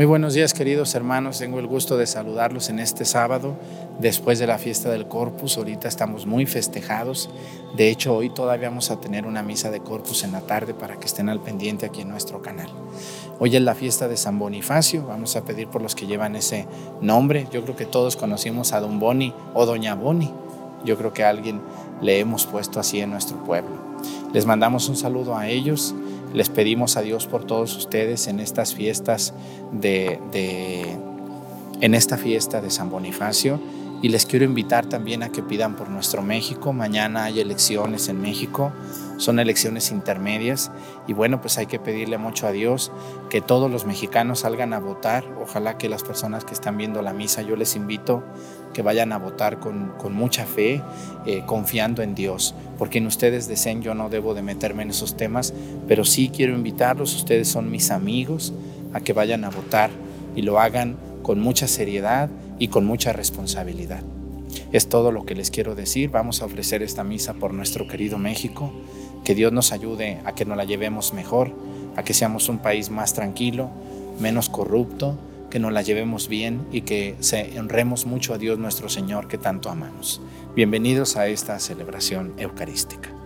Muy buenos días queridos hermanos, tengo el gusto de saludarlos en este sábado después de la fiesta del Corpus. Ahorita estamos muy festejados, de hecho hoy todavía vamos a tener una misa de Corpus en la tarde para que estén al pendiente aquí en nuestro canal. Hoy es la fiesta de San Bonifacio, vamos a pedir por los que llevan ese nombre. Yo creo que todos conocimos a Don Boni o Doña Boni, yo creo que alguien le hemos puesto así en nuestro pueblo. Les mandamos un saludo a ellos les pedimos a Dios por todos ustedes en estas fiestas de, en esta fiesta de San Bonifacio y les quiero invitar también a que pidan por nuestro México. Mañana hay elecciones en México, son elecciones intermedias y bueno, pues hay que pedirle mucho a Dios que todos los mexicanos salgan a votar. Ojalá que las personas que están viendo la misa, yo les invito que vayan a votar con, mucha fe, eh, confiando en Dios. Porque en ustedes deseen, yo no debo de meterme en esos temas, pero sí quiero invitarlos, ustedes son mis amigos, a que vayan a votar y lo hagan con mucha seriedad y con mucha responsabilidad. Es todo lo que les quiero decir. Vamos a ofrecer esta misa por nuestro querido México. Que Dios nos ayude a que nos la llevemos mejor, a que seamos un país más tranquilo, menos corrupto que nos la llevemos bien y que se honremos mucho a Dios nuestro Señor que tanto amamos. Bienvenidos a esta celebración eucarística.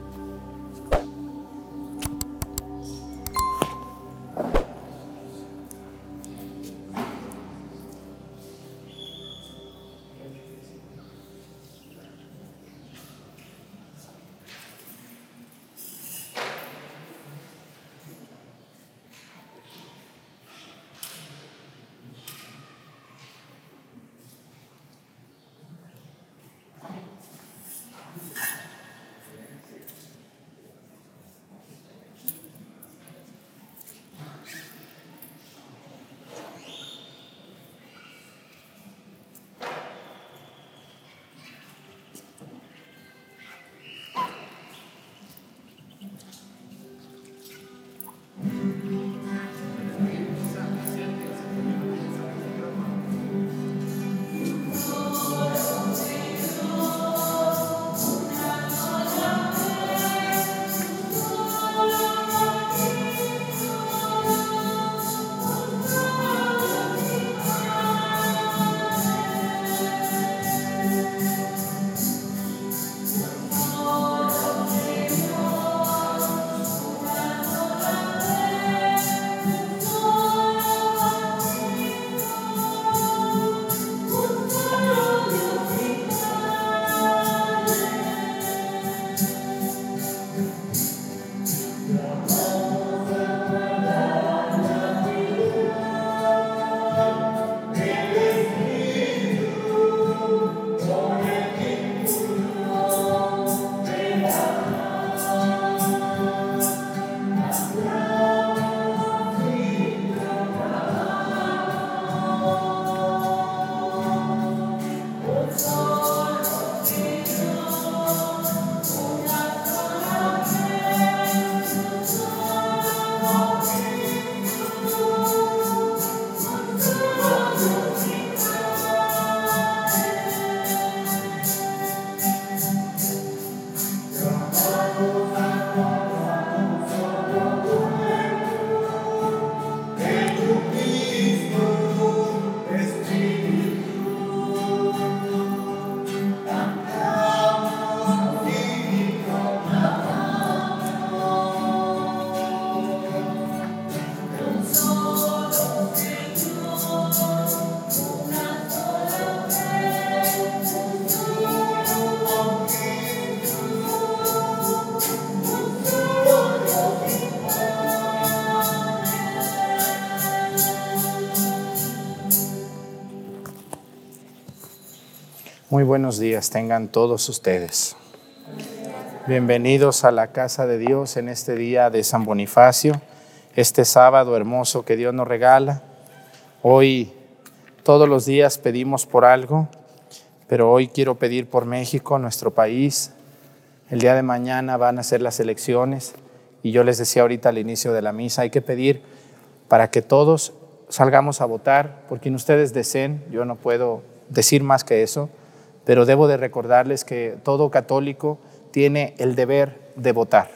Buenos días tengan todos ustedes. Bienvenidos a la casa de Dios en este día de San Bonifacio, este sábado hermoso que Dios nos regala. Hoy todos los días pedimos por algo, pero hoy quiero pedir por México, nuestro país. El día de mañana van a ser las elecciones y yo les decía ahorita al inicio de la misa, hay que pedir para que todos salgamos a votar, por quien ustedes deseen, yo no puedo decir más que eso pero debo de recordarles que todo católico tiene el deber de votar.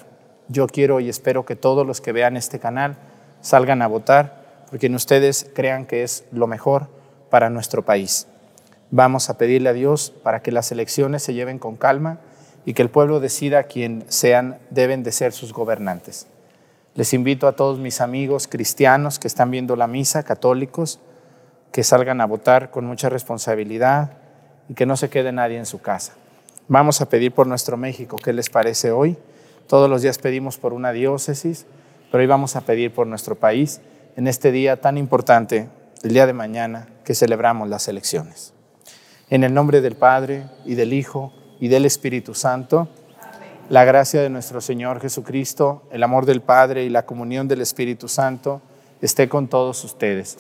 Yo quiero y espero que todos los que vean este canal salgan a votar porque en ustedes crean que es lo mejor para nuestro país. Vamos a pedirle a Dios para que las elecciones se lleven con calma y que el pueblo decida quién sean, deben de ser sus gobernantes. Les invito a todos mis amigos cristianos que están viendo la misa, católicos, que salgan a votar con mucha responsabilidad y que no se quede nadie en su casa. Vamos a pedir por nuestro México, ¿qué les parece hoy? Todos los días pedimos por una diócesis, pero hoy vamos a pedir por nuestro país en este día tan importante, el día de mañana, que celebramos las elecciones. En el nombre del Padre y del Hijo y del Espíritu Santo, la gracia de nuestro Señor Jesucristo, el amor del Padre y la comunión del Espíritu Santo esté con todos ustedes.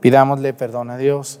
Pidámosle perdón a Dios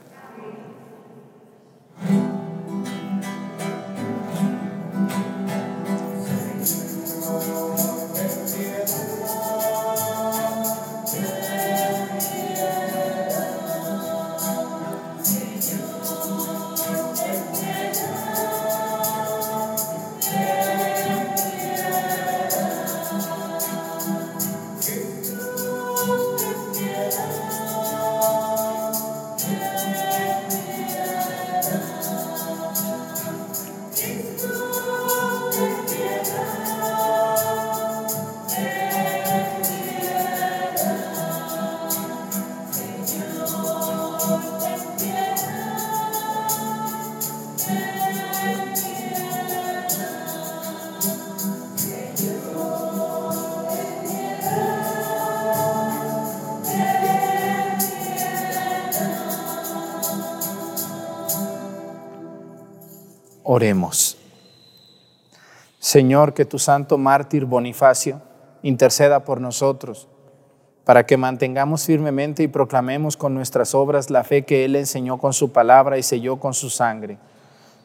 Señor, que tu santo mártir Bonifacio interceda por nosotros, para que mantengamos firmemente y proclamemos con nuestras obras la fe que Él enseñó con su palabra y selló con su sangre.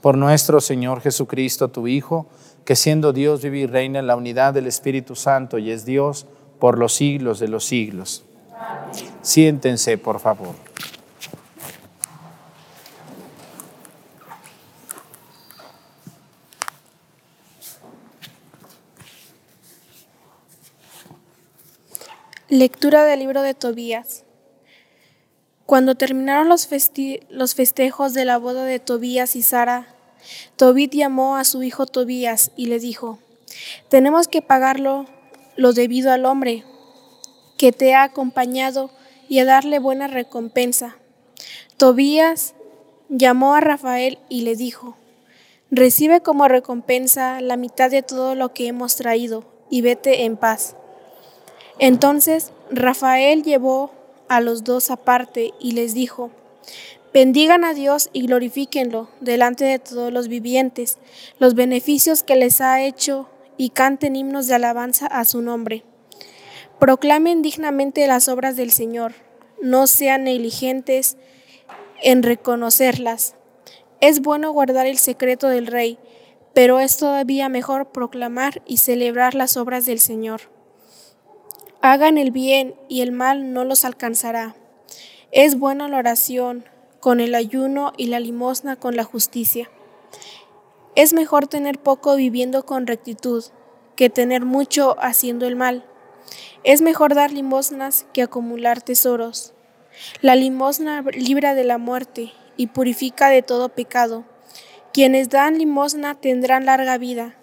Por nuestro Señor Jesucristo, tu Hijo, que siendo Dios vive y reina en la unidad del Espíritu Santo y es Dios por los siglos de los siglos. Siéntense, por favor. Lectura del libro de Tobías. Cuando terminaron los, festejos de la boda de Tobías y Sara, Tobit llamó a su hijo Tobías y le dijo, tenemos que pagarlo lo debido al hombre que te ha acompañado y a darle buena recompensa. Tobías llamó a Rafael y le dijo, recibe como recompensa la mitad de todo lo que hemos traído y vete en paz. Entonces Rafael llevó a los dos aparte y les dijo, bendigan a Dios y glorifíquenlo delante de todos los vivientes, los beneficios que les ha hecho y canten himnos de alabanza a su nombre. Proclamen dignamente las obras del Señor, no sean negligentes en reconocerlas. Es bueno guardar el secreto del Rey, pero es todavía mejor proclamar y celebrar las obras del Señor. Hagan el bien y el mal no los alcanzará. Es buena la oración con el ayuno y la limosna con la justicia. Es mejor tener poco viviendo con rectitud que tener mucho haciendo el mal. Es mejor dar limosnas que acumular tesoros. La limosna libra de la muerte y purifica de todo pecado. Quienes dan limosna tendrán larga vida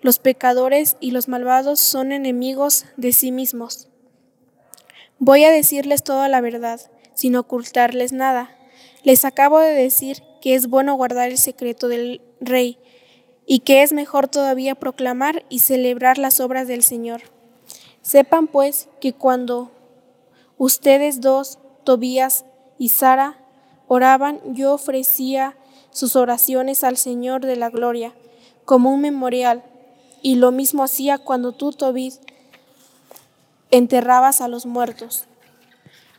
los pecadores y los malvados son enemigos de sí mismos. Voy a decirles toda la verdad, sin ocultarles nada. Les acabo de decir que es bueno guardar el secreto del rey y que es mejor todavía proclamar y celebrar las obras del Señor. Sepan pues que cuando ustedes dos, Tobías y Sara oraban, yo ofrecía sus oraciones al Señor de la gloria como un memorial, y lo mismo hacía cuando tú, Tobit, enterrabas a los muertos,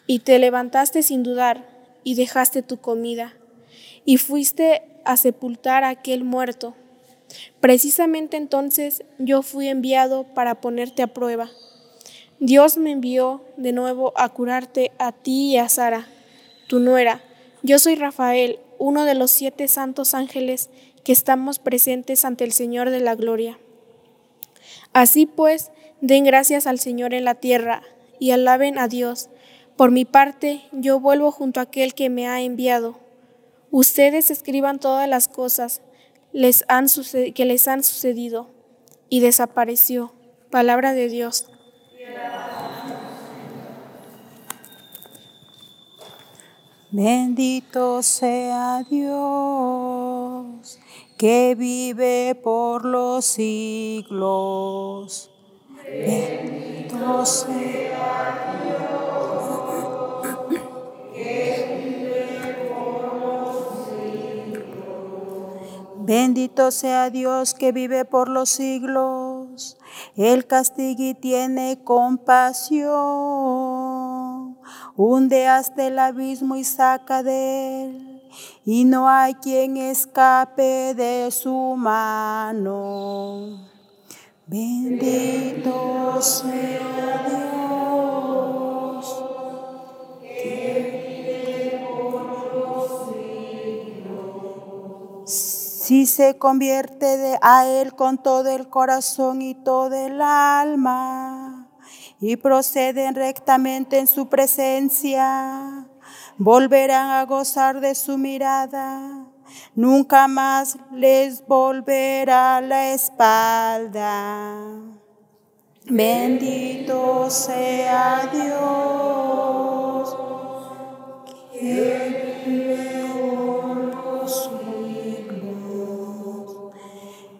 y te levantaste sin dudar, y dejaste tu comida, y fuiste a sepultar a aquel muerto. Precisamente entonces yo fui enviado para ponerte a prueba. Dios me envió de nuevo a curarte a ti y a Sara, tu nuera. Yo soy Rafael, uno de los siete santos ángeles que estamos presentes ante el Señor de la gloria. Así pues, den gracias al Señor en la tierra y alaben a Dios. Por mi parte, yo vuelvo junto a aquel que me ha enviado. Ustedes escriban todas las cosas que les han sucedido y desapareció. Palabra de Dios. Bendito sea Dios que vive por los siglos. Bendito sea Dios que vive por los siglos. Bendito sea Dios que vive por los siglos. Él castiga y tiene compasión. Hunde hasta el abismo y saca de él y no hay quien escape de su mano. Bendito sea Dios que vive por. Si se convierte a Él con todo el corazón y todo el alma y proceden rectamente en su presencia, volverán a gozar de su mirada, nunca más les volverá la espalda. Bendito sea Dios que vive por los siglos.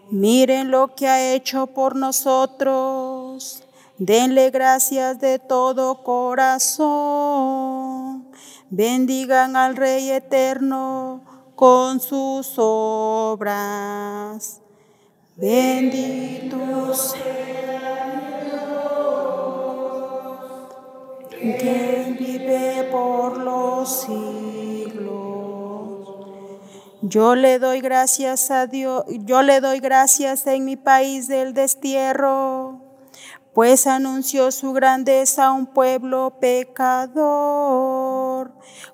Miren lo que ha hecho por nosotros. Denle gracias de todo corazón bendigan al Rey eterno con sus obras. Bendito sea Dios que vive por los siglos. Yo le doy gracias a Dios, yo le doy gracias en mi país del destierro pues anunció su grandeza a un pueblo pecador.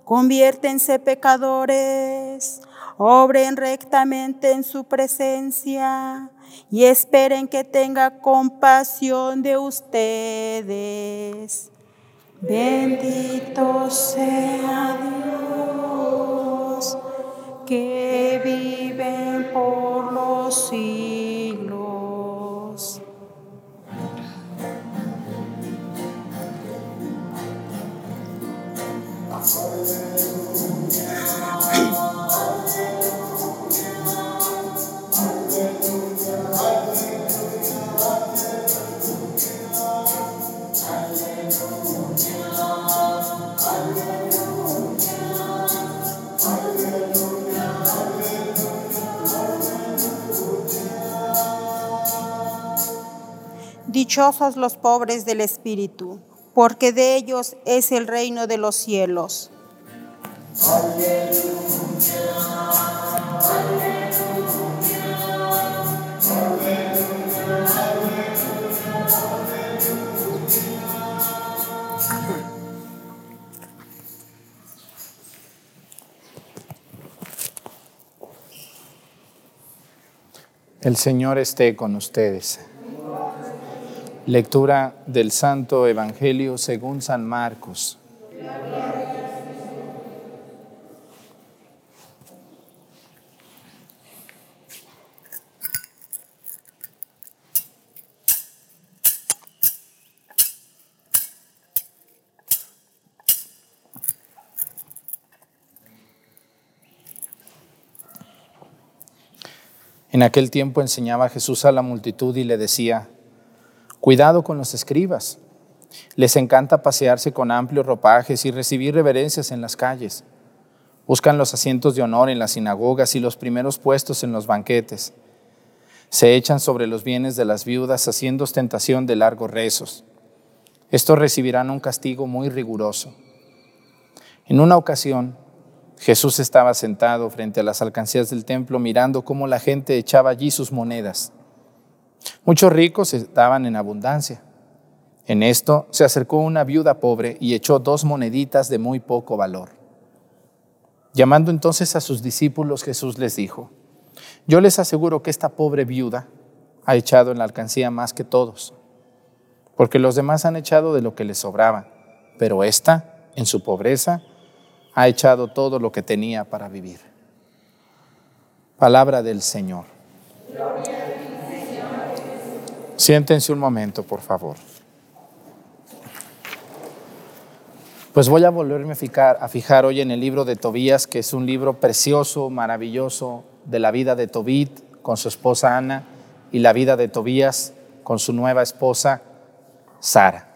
Conviértense pecadores, obren rectamente en su presencia y esperen que tenga compasión de ustedes. Bendito sea Dios que vive por los siglos. Dichosos los pobres del espíritu, porque de ellos es el reino de los cielos. El Señor esté con ustedes. Lectura del Santo Evangelio según San Marcos. En aquel tiempo enseñaba Jesús a la multitud y le decía, cuidado con los escribas, Les encanta pasearse con amplios ropajes y recibir reverencias en las calles. Buscan los asientos de honor en las sinagogas y los primeros puestos en los banquetes. Se echan sobre los bienes de las viudas haciendo ostentación de largos rezos. Estos recibirán un castigo muy riguroso. En una ocasión, Jesús estaba sentado frente a las alcancías del templo mirando cómo la gente echaba allí sus monedas. Muchos ricos estaban en abundancia. En esto se acercó una viuda pobre y echó dos moneditas de muy poco valor. Llamando entonces a sus discípulos, Jesús les dijo, yo les aseguro que esta pobre viuda ha echado en la alcancía más que todos, porque los demás han echado de lo que les sobraba, pero esta, en su pobreza, ha echado todo lo que tenía para vivir. Palabra del Señor. Siéntense un momento, por favor. Pues voy a volverme a fijar, a fijar hoy en el libro de Tobías, que es un libro precioso, maravilloso, de la vida de Tobit con su esposa Ana y la vida de Tobías con su nueva esposa Sara.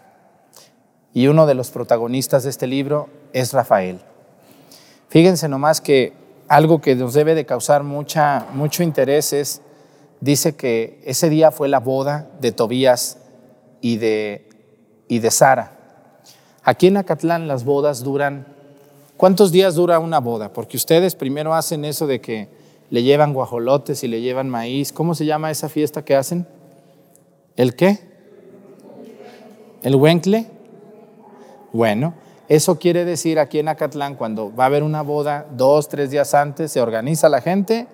Y uno de los protagonistas de este libro es Rafael. Fíjense nomás que algo que nos debe de causar mucha, mucho interés es, dice que ese día fue la boda de Tobías y de, y de Sara. Aquí en Acatlán las bodas duran, ¿cuántos días dura una boda? Porque ustedes primero hacen eso de que le llevan guajolotes y le llevan maíz. ¿Cómo se llama esa fiesta que hacen? ¿El qué? ¿El huencle? Bueno, eso quiere decir aquí en Acatlán, cuando va a haber una boda, dos, tres días antes, se organiza la gente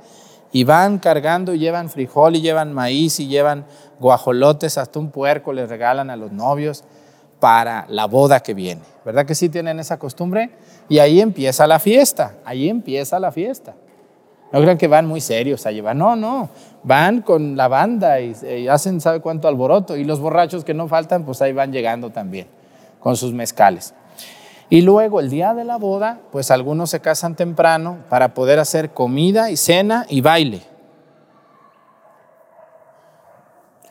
y van cargando, y llevan frijol y llevan maíz y llevan guajolotes, hasta un puerco les regalan a los novios para la boda que viene. ¿Verdad que sí tienen esa costumbre? Y ahí empieza la fiesta, ahí empieza la fiesta. No crean que van muy serios a llevar, no, no, van con la banda y, y hacen sabe cuánto alboroto y los borrachos que no faltan, pues ahí van llegando también con sus mezcales. Y luego el día de la boda, pues algunos se casan temprano para poder hacer comida y cena y baile.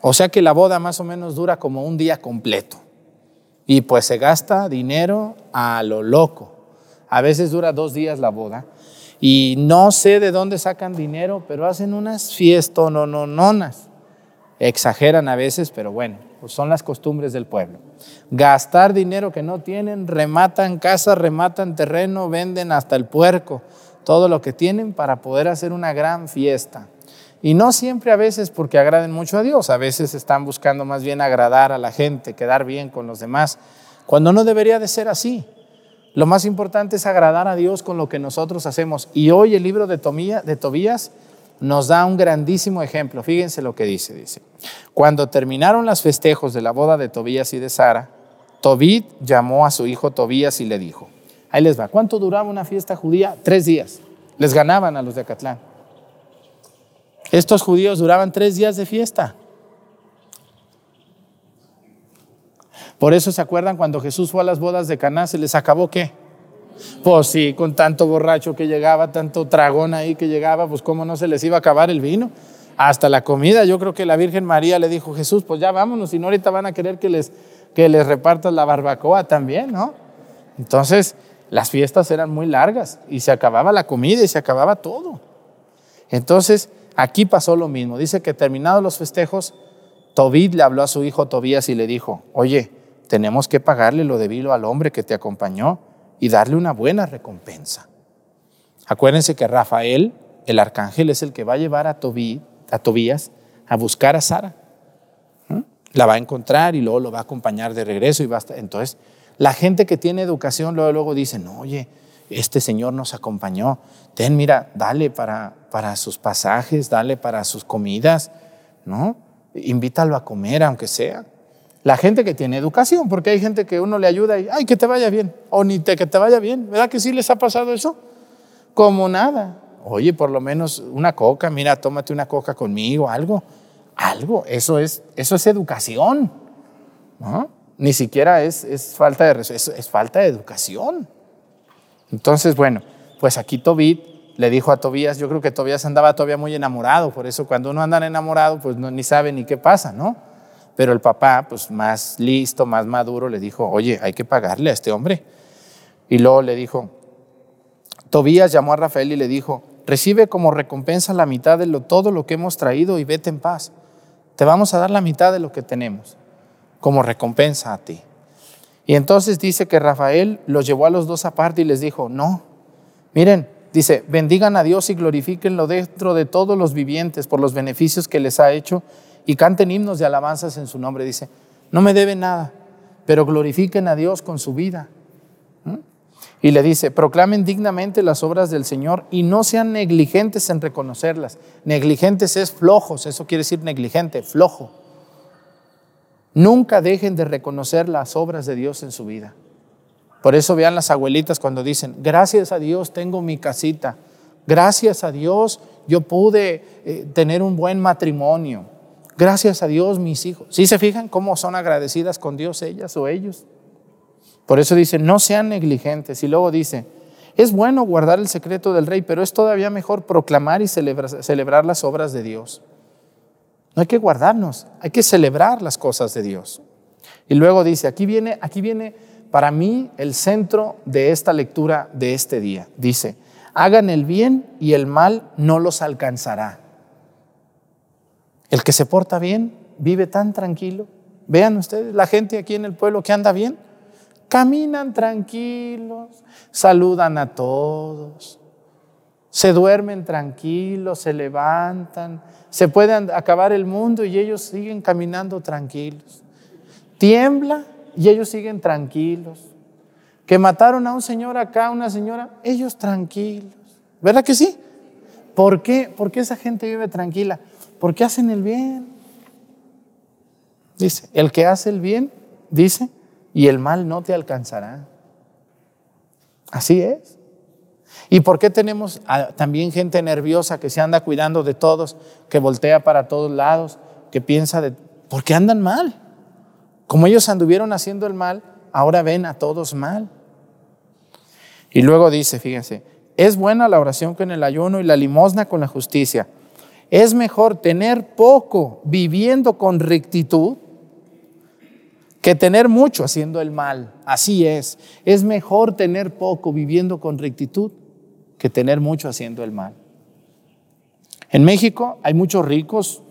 O sea que la boda más o menos dura como un día completo. Y pues se gasta dinero a lo loco. A veces dura dos días la boda. Y no sé de dónde sacan dinero, pero hacen unas fiestas, no, no, nonas. Exageran a veces, pero bueno, pues son las costumbres del pueblo. Gastar dinero que no tienen, rematan casa, rematan terreno, venden hasta el puerco, todo lo que tienen para poder hacer una gran fiesta. Y no siempre a veces porque agraden mucho a Dios, a veces están buscando más bien agradar a la gente, quedar bien con los demás, cuando no debería de ser así. Lo más importante es agradar a Dios con lo que nosotros hacemos. Y hoy el libro de, de Tobías nos da un grandísimo ejemplo. Fíjense lo que dice, dice. Cuando terminaron los festejos de la boda de Tobías y de Sara, Tobit llamó a su hijo Tobías y le dijo, ahí les va, ¿cuánto duraba una fiesta judía? Tres días. Les ganaban a los de Acatlán. Estos judíos duraban tres días de fiesta. Por eso se acuerdan cuando Jesús fue a las bodas de Caná, se les acabó qué? Pues sí, con tanto borracho que llegaba, tanto tragón ahí que llegaba, pues cómo no se les iba a acabar el vino. Hasta la comida, yo creo que la Virgen María le dijo, Jesús, pues ya vámonos, si no ahorita van a querer que les, que les repartas la barbacoa también, ¿no? Entonces, las fiestas eran muy largas y se acababa la comida y se acababa todo. Entonces, aquí pasó lo mismo. Dice que terminados los festejos, Tobit le habló a su hijo Tobías y le dijo, oye, tenemos que pagarle lo debido al hombre que te acompañó y darle una buena recompensa. Acuérdense que Rafael, el arcángel, es el que va a llevar a, Tobías a buscar a Sara. La va a encontrar y luego lo va a acompañar de regreso y va Entonces, la gente que tiene educación luego, luego dice, no, oye, este señor nos acompañó, ten, mira, dale para, para sus pasajes, dale para sus comidas, ¿no? Invítalo a comer, aunque sea. La gente que tiene educación, porque hay gente que uno le ayuda y, ay, que te vaya bien, o ni te, que te vaya bien. ¿Verdad que sí les ha pasado eso? Como nada. Oye, por lo menos una coca, mira, tómate una coca conmigo, algo. Algo, eso es, eso es educación. ¿no? Ni siquiera es, es falta de es, es falta de educación. Entonces, bueno, pues aquí Tobit le dijo a Tobías, yo creo que Tobías andaba todavía muy enamorado, por eso cuando uno anda enamorado, pues no, ni sabe ni qué pasa, ¿no? Pero el papá, pues más listo, más maduro, le dijo, oye, hay que pagarle a este hombre. Y luego le dijo, Tobías llamó a Rafael y le dijo, recibe como recompensa la mitad de lo, todo lo que hemos traído y vete en paz. Te vamos a dar la mitad de lo que tenemos como recompensa a ti. Y entonces dice que Rafael los llevó a los dos aparte y les dijo, no, miren, dice, bendigan a Dios y glorifíquenlo dentro de todos los vivientes por los beneficios que les ha hecho y canten himnos de alabanzas en su nombre. Dice, no me deben nada, pero glorifiquen a Dios con su vida. ¿Mm? Y le dice, proclamen dignamente las obras del Señor y no sean negligentes en reconocerlas. Negligentes es flojos, eso quiere decir negligente, flojo. Nunca dejen de reconocer las obras de Dios en su vida. Por eso vean las abuelitas cuando dicen, gracias a Dios tengo mi casita, gracias a Dios yo pude eh, tener un buen matrimonio, gracias a Dios mis hijos. ¿Sí se fijan cómo son agradecidas con Dios ellas o ellos? Por eso dice, no sean negligentes. Y luego dice, es bueno guardar el secreto del rey, pero es todavía mejor proclamar y celebrar, las obras de Dios. No hay que guardarnos, hay que celebrar las cosas de Dios. Y luego dice, aquí viene, aquí viene para mí el centro de esta lectura de este día. Dice, hagan el bien y el mal no los alcanzará. El que se porta bien vive tan tranquilo. Vean ustedes, la gente aquí en el pueblo que anda bien, caminan tranquilos, saludan a todos, se duermen tranquilos, se levantan, se puede acabar el mundo y ellos siguen caminando tranquilos. Tiembla y ellos siguen tranquilos. Que mataron a un señor acá, una señora, ellos tranquilos. ¿Verdad que sí? ¿Por qué? Porque esa gente vive tranquila. Porque hacen el bien. Dice, el que hace el bien, dice, y el mal no te alcanzará. Así es. ¿Y por qué tenemos también gente nerviosa que se anda cuidando de todos, que voltea para todos lados, que piensa de... Porque andan mal. Como ellos anduvieron haciendo el mal, ahora ven a todos mal. Y luego dice, fíjense, es buena la oración con el ayuno y la limosna con la justicia. Es mejor tener poco viviendo con rectitud que tener mucho haciendo el mal. Así es. Es mejor tener poco viviendo con rectitud que tener mucho haciendo el mal. En México hay muchos ricos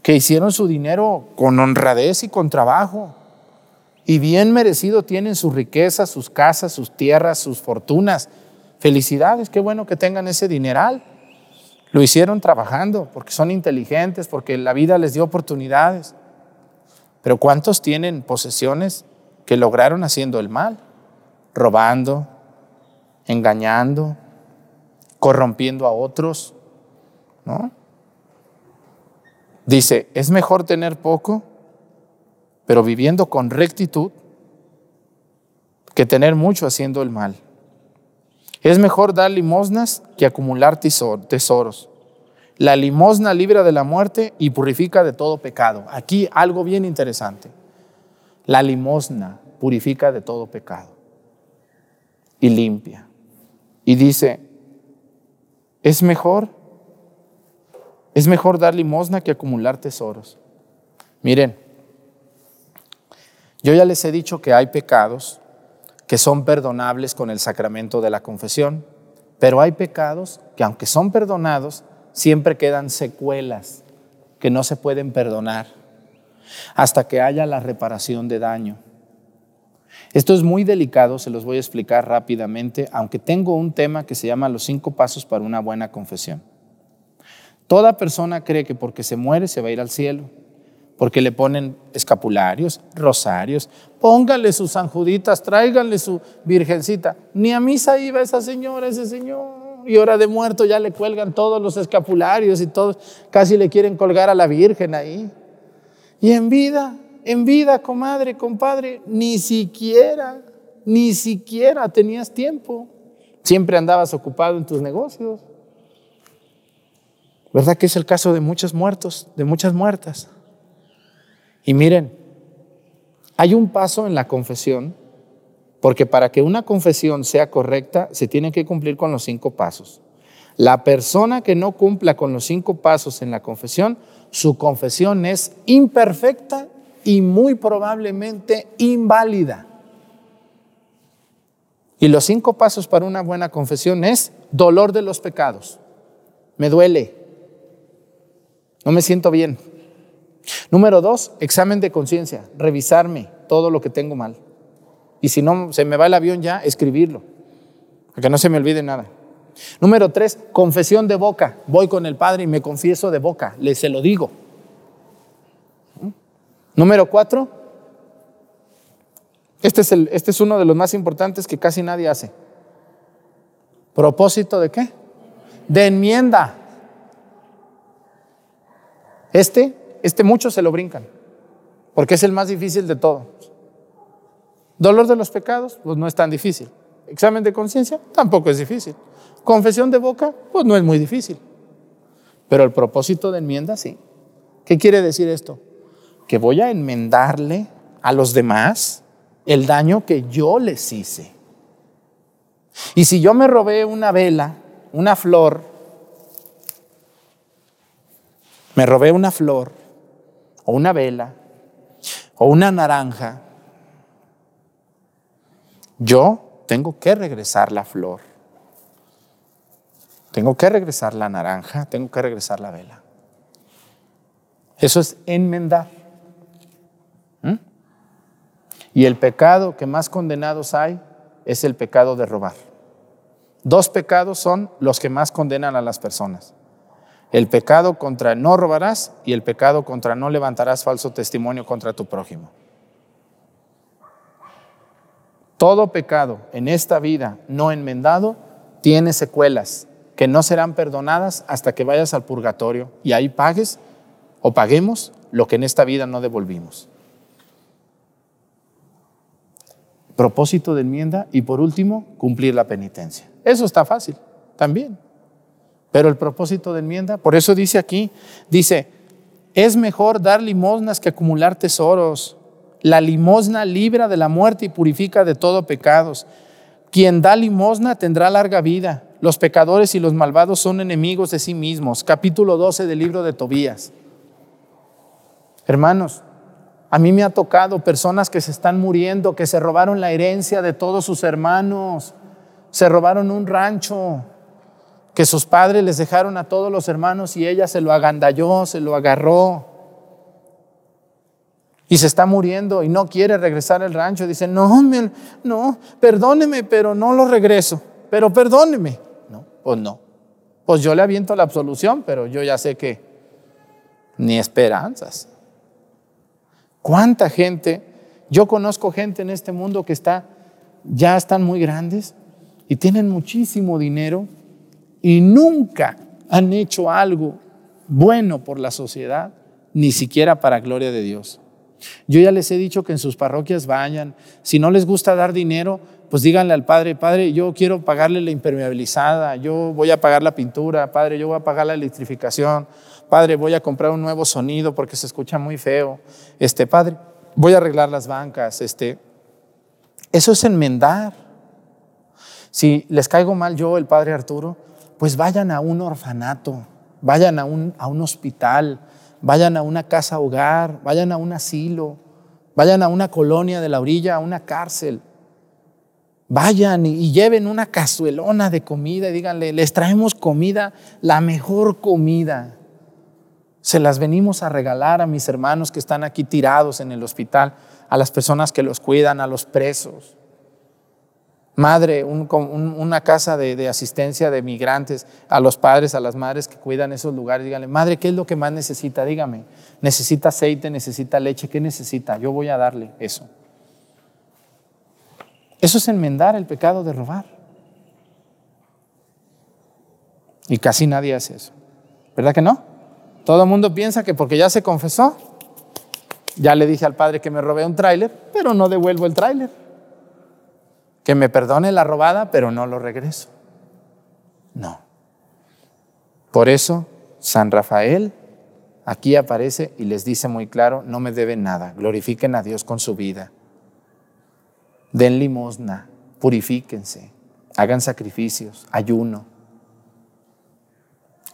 que hicieron su dinero con honradez y con trabajo. Y bien merecido tienen sus riquezas, sus casas, sus tierras, sus fortunas. Felicidades, qué bueno que tengan ese dineral. Lo hicieron trabajando porque son inteligentes, porque la vida les dio oportunidades. Pero ¿cuántos tienen posesiones que lograron haciendo el mal? Robando, engañando, corrompiendo a otros, ¿no? Dice, es mejor tener poco, pero viviendo con rectitud, que tener mucho haciendo el mal. Es mejor dar limosnas que acumular tesoros. La limosna libra de la muerte y purifica de todo pecado. Aquí algo bien interesante. La limosna purifica de todo pecado y limpia. Y dice, es mejor, es mejor dar limosna que acumular tesoros. Miren, yo ya les he dicho que hay pecados que son perdonables con el sacramento de la confesión, pero hay pecados que aunque son perdonados, siempre quedan secuelas que no se pueden perdonar hasta que haya la reparación de daño. Esto es muy delicado, se los voy a explicar rápidamente, aunque tengo un tema que se llama los cinco pasos para una buena confesión. Toda persona cree que porque se muere se va a ir al cielo, porque le ponen escapularios, rosarios, pónganle sus sanjuditas, tráiganle su virgencita. Ni a misa iba esa señora, ese señor. Y hora de muerto ya le cuelgan todos los escapularios y todos, casi le quieren colgar a la Virgen ahí. Y en vida en vida, comadre, compadre, ni siquiera, ni siquiera tenías tiempo. Siempre andabas ocupado en tus negocios. ¿Verdad que es el caso de muchos muertos, de muchas muertas? Y miren, hay un paso en la confesión, porque para que una confesión sea correcta se tiene que cumplir con los cinco pasos. La persona que no cumpla con los cinco pasos en la confesión, su confesión es imperfecta y muy probablemente inválida. Y los cinco pasos para una buena confesión es dolor de los pecados. Me duele. No me siento bien. Número dos, examen de conciencia. Revisarme todo lo que tengo mal. Y si no se me va el avión ya, escribirlo. Para que no se me olvide nada. Número tres, confesión de boca. Voy con el Padre y me confieso de boca, le se lo digo. Número cuatro, este es, el, este es uno de los más importantes que casi nadie hace. ¿Propósito de qué? De enmienda. Este, este muchos se lo brincan, porque es el más difícil de todos. Dolor de los pecados, pues no es tan difícil. Examen de conciencia, tampoco es difícil. Confesión de boca, pues no es muy difícil. Pero el propósito de enmienda, sí. ¿Qué quiere decir esto? Que voy a enmendarle a los demás el daño que yo les hice. Y si yo me robé una vela, una flor, me robé una flor o una vela o una naranja, yo tengo que regresar la flor. Tengo que regresar la naranja, tengo que regresar la vela. Eso es enmendar. ¿Mm? Y el pecado que más condenados hay es el pecado de robar. Dos pecados son los que más condenan a las personas. El pecado contra no robarás y el pecado contra no levantarás falso testimonio contra tu prójimo. Todo pecado en esta vida no enmendado tiene secuelas, que no serán perdonadas hasta que vayas al purgatorio y ahí pagues o paguemos lo que en esta vida no devolvimos. Propósito de enmienda y por último, cumplir la penitencia. Eso está fácil también. Pero el propósito de enmienda, por eso dice aquí, dice, es mejor dar limosnas que acumular tesoros. La limosna libra de la muerte y purifica de todo pecados. Quien da limosna tendrá larga vida los pecadores y los malvados son enemigos de sí mismos. Capítulo 12 del libro de Tobías. Hermanos, a mí me ha tocado personas que se están muriendo, que se robaron la herencia de todos sus hermanos, se robaron un rancho, que sus padres les dejaron a todos los hermanos y ella se lo agandalló, se lo agarró. Y se está muriendo y no quiere regresar al rancho. Dice, no, no, perdóneme, pero no lo regreso. Pero perdóneme. Pues no. Pues yo le aviento la absolución, pero yo ya sé que ni esperanzas. ¿Cuánta gente? Yo conozco gente en este mundo que está, ya están muy grandes y tienen muchísimo dinero y nunca han hecho algo bueno por la sociedad, ni siquiera para gloria de Dios. Yo ya les he dicho que en sus parroquias vayan. Si no les gusta dar dinero, pues díganle al padre, padre, yo quiero pagarle la impermeabilizada, yo voy a pagar la pintura, padre, yo voy a pagar la electrificación, padre, voy a comprar un nuevo sonido porque se escucha muy feo, este, padre, voy a arreglar las bancas, este, eso es enmendar. Si les caigo mal yo, el padre Arturo, pues vayan a un orfanato, vayan a un, a un hospital, vayan a una casa hogar, vayan a un asilo, vayan a una colonia de la orilla, a una cárcel Vayan y lleven una cazuelona de comida y díganle, les traemos comida, la mejor comida. Se las venimos a regalar a mis hermanos que están aquí tirados en el hospital, a las personas que los cuidan, a los presos. Madre, una casa de, de, asistencia de migrantes, a los padres, a las madres que cuidan esos lugares, díganle, madre, ¿qué es lo que más necesita? Dígame, necesita aceite, necesita leche, ¿qué necesita? Yo voy a darle eso. Eso es enmendar el pecado de robar. Y casi nadie hace eso. ¿Verdad que no? Todo el mundo piensa que porque ya se confesó, ya le dije al padre que me robé un tráiler, pero no devuelvo el tráiler. Que me perdone la robada, pero no lo regreso. No. Por eso, San Rafael aquí aparece y les dice muy claro, no me deben nada, glorifiquen a Dios con su vida den limosna, purifíquense, hagan sacrificios, ayuno.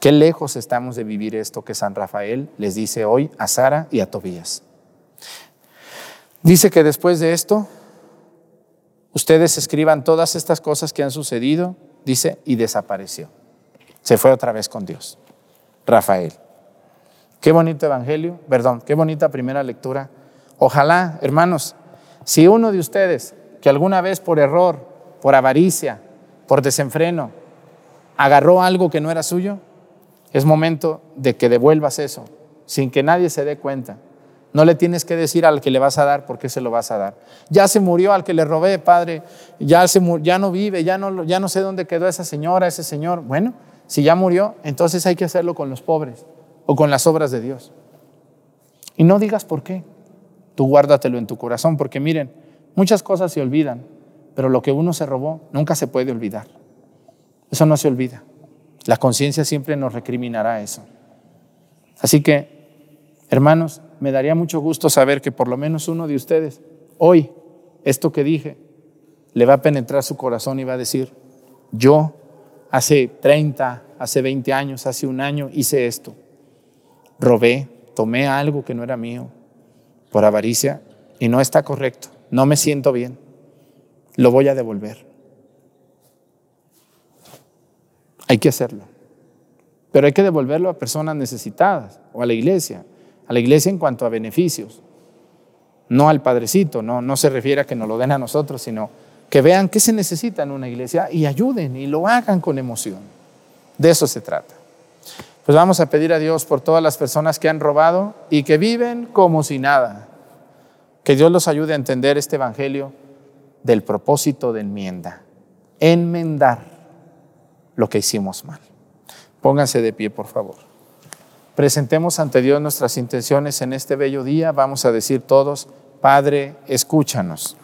Qué lejos estamos de vivir esto que San Rafael les dice hoy a Sara y a Tobías. Dice que después de esto, ustedes escriban todas estas cosas que han sucedido, dice, y desapareció. Se fue otra vez con Dios. Rafael. Qué bonito evangelio, perdón, qué bonita primera lectura. Ojalá, hermanos, si uno de ustedes que alguna vez por error, por avaricia, por desenfreno, agarró algo que no era suyo, es momento de que devuelvas eso, sin que nadie se dé cuenta. No le tienes que decir al que le vas a dar por qué se lo vas a dar. Ya se murió al que le robé, padre, ya, se, ya no vive, ya no, ya no sé dónde quedó esa señora, ese señor. Bueno, si ya murió, entonces hay que hacerlo con los pobres o con las obras de Dios. Y no digas por qué. Tú guárdatelo en tu corazón, porque miren, muchas cosas se olvidan, pero lo que uno se robó nunca se puede olvidar. Eso no se olvida. La conciencia siempre nos recriminará eso. Así que, hermanos, me daría mucho gusto saber que por lo menos uno de ustedes, hoy, esto que dije, le va a penetrar su corazón y va a decir, yo hace 30, hace 20 años, hace un año hice esto. Robé, tomé algo que no era mío por avaricia y no está correcto. No me siento bien. Lo voy a devolver. Hay que hacerlo. Pero hay que devolverlo a personas necesitadas o a la iglesia. A la iglesia en cuanto a beneficios. No al padrecito, no, no se refiere a que nos lo den a nosotros, sino que vean qué se necesita en una iglesia y ayuden y lo hagan con emoción. De eso se trata. Pues vamos a pedir a Dios por todas las personas que han robado y que viven como si nada. Que Dios los ayude a entender este Evangelio del propósito de enmienda. Enmendar lo que hicimos mal. Pónganse de pie, por favor. Presentemos ante Dios nuestras intenciones en este bello día. Vamos a decir todos, Padre, escúchanos.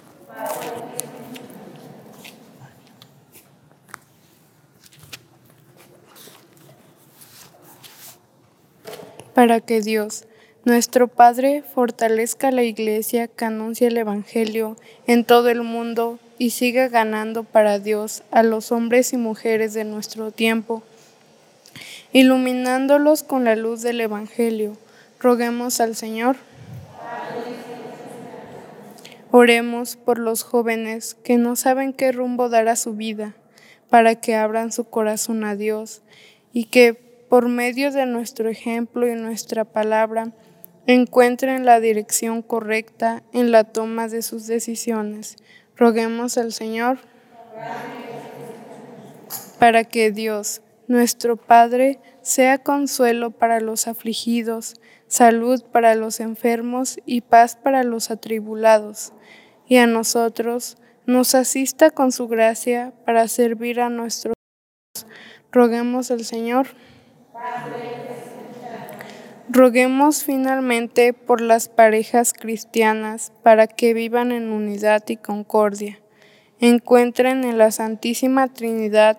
Para que Dios, nuestro Padre, fortalezca la iglesia que anuncia el Evangelio en todo el mundo y siga ganando para Dios a los hombres y mujeres de nuestro tiempo iluminándolos con la luz del Evangelio. Roguemos al Señor. Oremos por los jóvenes que no saben qué rumbo dar a su vida, para que abran su corazón a Dios y que por medio de nuestro ejemplo y nuestra palabra encuentren la dirección correcta en la toma de sus decisiones. Roguemos al Señor para que Dios, nuestro Padre sea consuelo para los afligidos, salud para los enfermos y paz para los atribulados, y a nosotros nos asista con su gracia para servir a nuestros. Roguemos al Señor. Roguemos finalmente por las parejas cristianas para que vivan en unidad y concordia. Encuentren en la Santísima Trinidad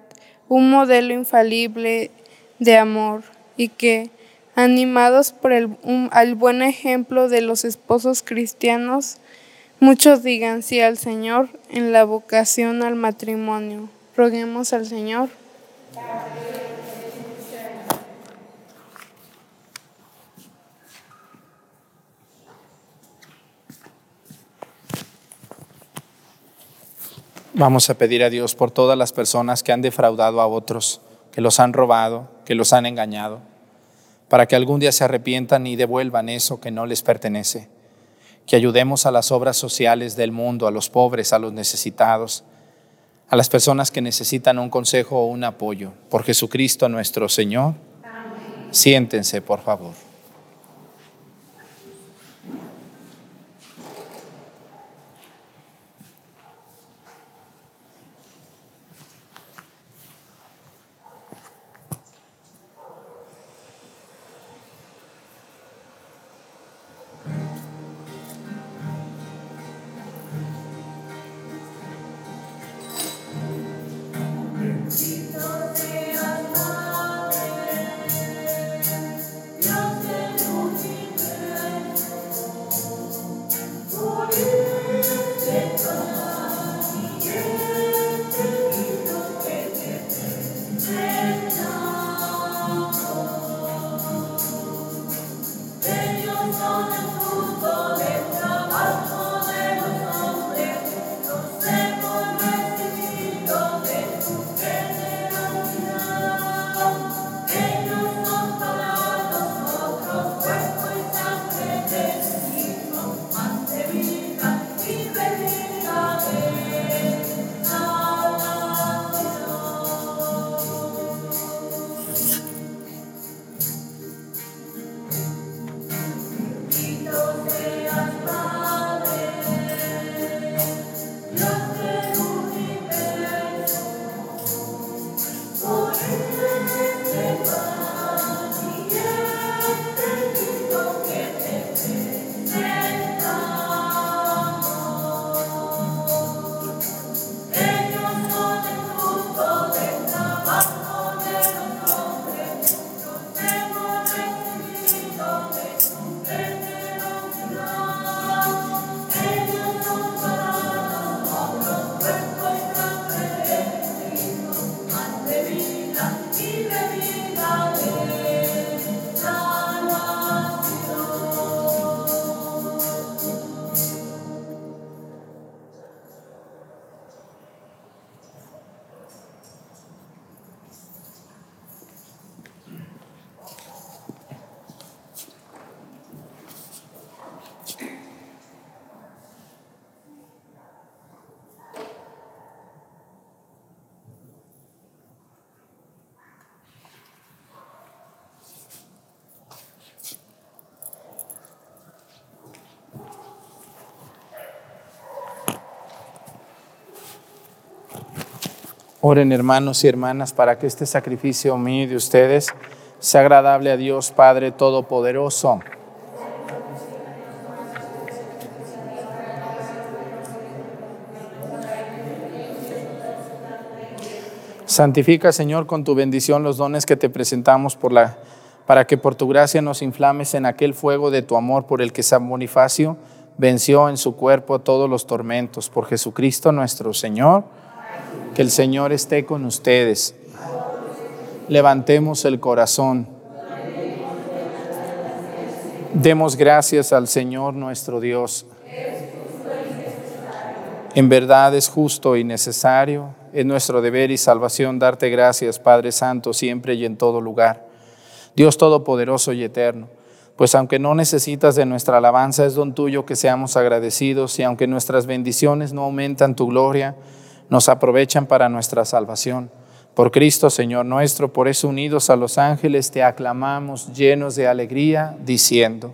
un modelo infalible de amor y que, animados por el buen ejemplo de los esposos cristianos, muchos digan sí al Señor en la vocación al matrimonio. Roguemos al Señor. Vamos a pedir a Dios por todas las personas que han defraudado a otros, que los han robado, que los han engañado, para que algún día se arrepientan y devuelvan eso que no les pertenece. Que ayudemos a las obras sociales del mundo, a los pobres, a los necesitados, a las personas que necesitan un consejo o un apoyo. Por Jesucristo nuestro Señor. Siéntense, por favor. Oren hermanos y hermanas para que este sacrificio mío de ustedes sea agradable a Dios Padre Todopoderoso. Santifica, Señor, con tu bendición los dones que te presentamos por la, para que por tu gracia nos inflames en aquel fuego de tu amor por el que San Bonifacio venció en su cuerpo todos los tormentos. Por Jesucristo nuestro Señor. Que el Señor esté con ustedes. Levantemos el corazón. Demos gracias al Señor nuestro Dios. En verdad es justo y necesario, es nuestro deber y salvación darte gracias, Padre Santo, siempre y en todo lugar. Dios Todopoderoso y Eterno, pues aunque no necesitas de nuestra alabanza, es don tuyo que seamos agradecidos y aunque nuestras bendiciones no aumentan tu gloria, nos aprovechan para nuestra salvación. Por Cristo, Señor nuestro, por eso unidos a los ángeles te aclamamos llenos de alegría, diciendo,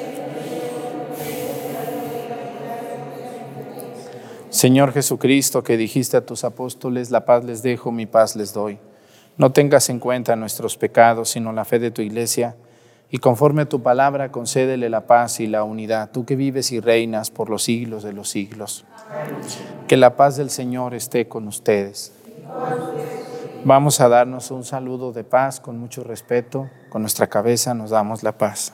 Señor Jesucristo, que dijiste a tus apóstoles, la paz les dejo, mi paz les doy. No tengas en cuenta nuestros pecados, sino la fe de tu iglesia, y conforme a tu palabra, concédele la paz y la unidad, tú que vives y reinas por los siglos de los siglos. Que la paz del Señor esté con ustedes. Vamos a darnos un saludo de paz con mucho respeto. Con nuestra cabeza nos damos la paz.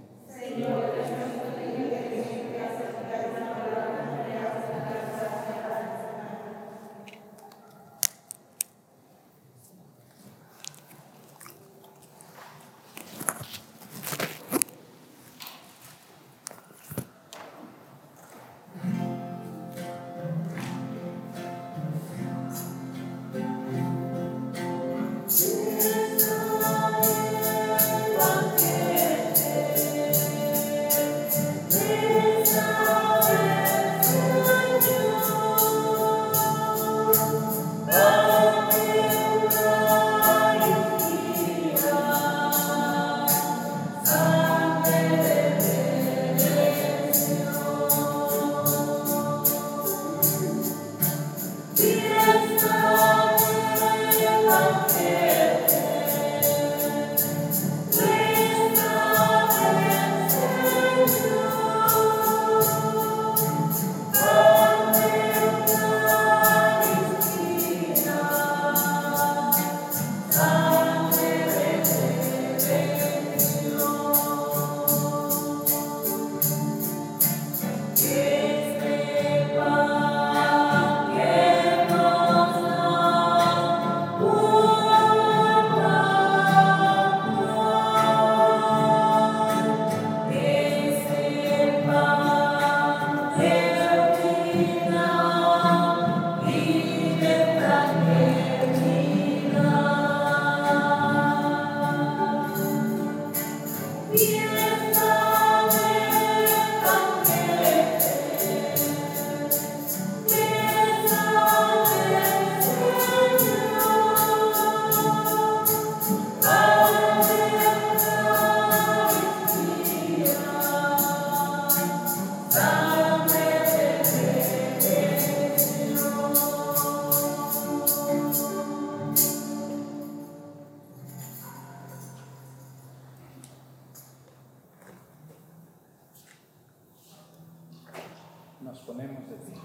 Nos ponemos de pie.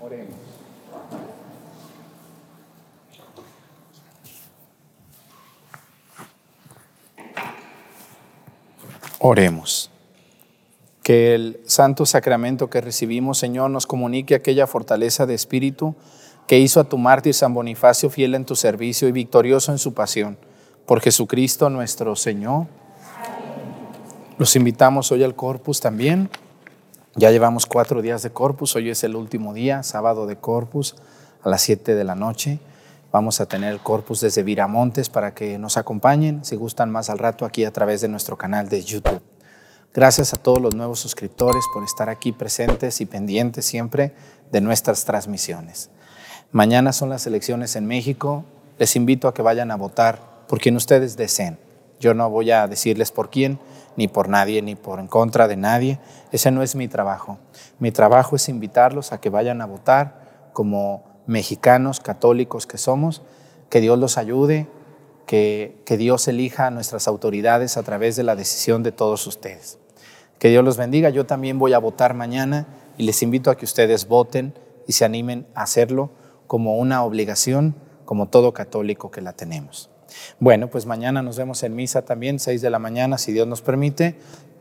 Oremos. Oremos. Que el santo sacramento que recibimos, Señor, nos comunique aquella fortaleza de espíritu que hizo a tu mártir San Bonifacio fiel en tu servicio y victorioso en su pasión. Por Jesucristo nuestro Señor. Los invitamos hoy al Corpus también. Ya llevamos cuatro días de Corpus, hoy es el último día, sábado de Corpus, a las siete de la noche. Vamos a tener Corpus desde Viramontes para que nos acompañen, si gustan más al rato, aquí a través de nuestro canal de YouTube. Gracias a todos los nuevos suscriptores por estar aquí presentes y pendientes siempre de nuestras transmisiones. Mañana son las elecciones en México. Les invito a que vayan a votar por quien ustedes deseen. Yo no voy a decirles por quién, ni por nadie, ni por en contra de nadie. Ese no es mi trabajo. Mi trabajo es invitarlos a que vayan a votar como mexicanos católicos que somos, que Dios los ayude, que, que Dios elija a nuestras autoridades a través de la decisión de todos ustedes. Que Dios los bendiga. Yo también voy a votar mañana y les invito a que ustedes voten y se animen a hacerlo como una obligación, como todo católico que la tenemos. Bueno, pues mañana nos vemos en misa también, 6 de la mañana, si Dios nos permite.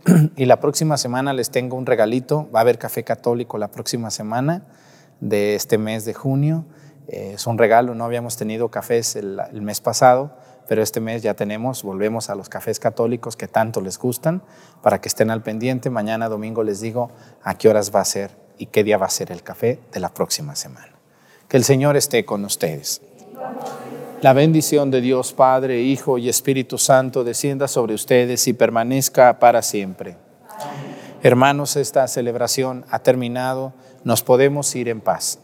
Y la próxima semana les tengo un regalito. Va a haber café católico la próxima semana de este mes de junio. Eh, es un regalo, no habíamos tenido cafés el, el mes pasado, pero este mes ya tenemos, volvemos a los cafés católicos que tanto les gustan, para que estén al pendiente. Mañana domingo les digo a qué horas va a ser y qué día va a ser el café de la próxima semana. Que el Señor esté con ustedes. La bendición de Dios Padre, Hijo y Espíritu Santo descienda sobre ustedes y permanezca para siempre. Hermanos, esta celebración ha terminado. Nos podemos ir en paz.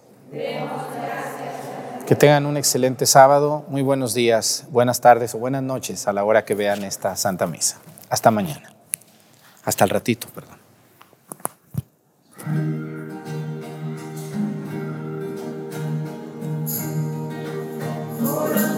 Que tengan un excelente sábado, muy buenos días, buenas tardes o buenas noches a la hora que vean esta Santa Misa. Hasta mañana. Hasta el ratito, perdón. Por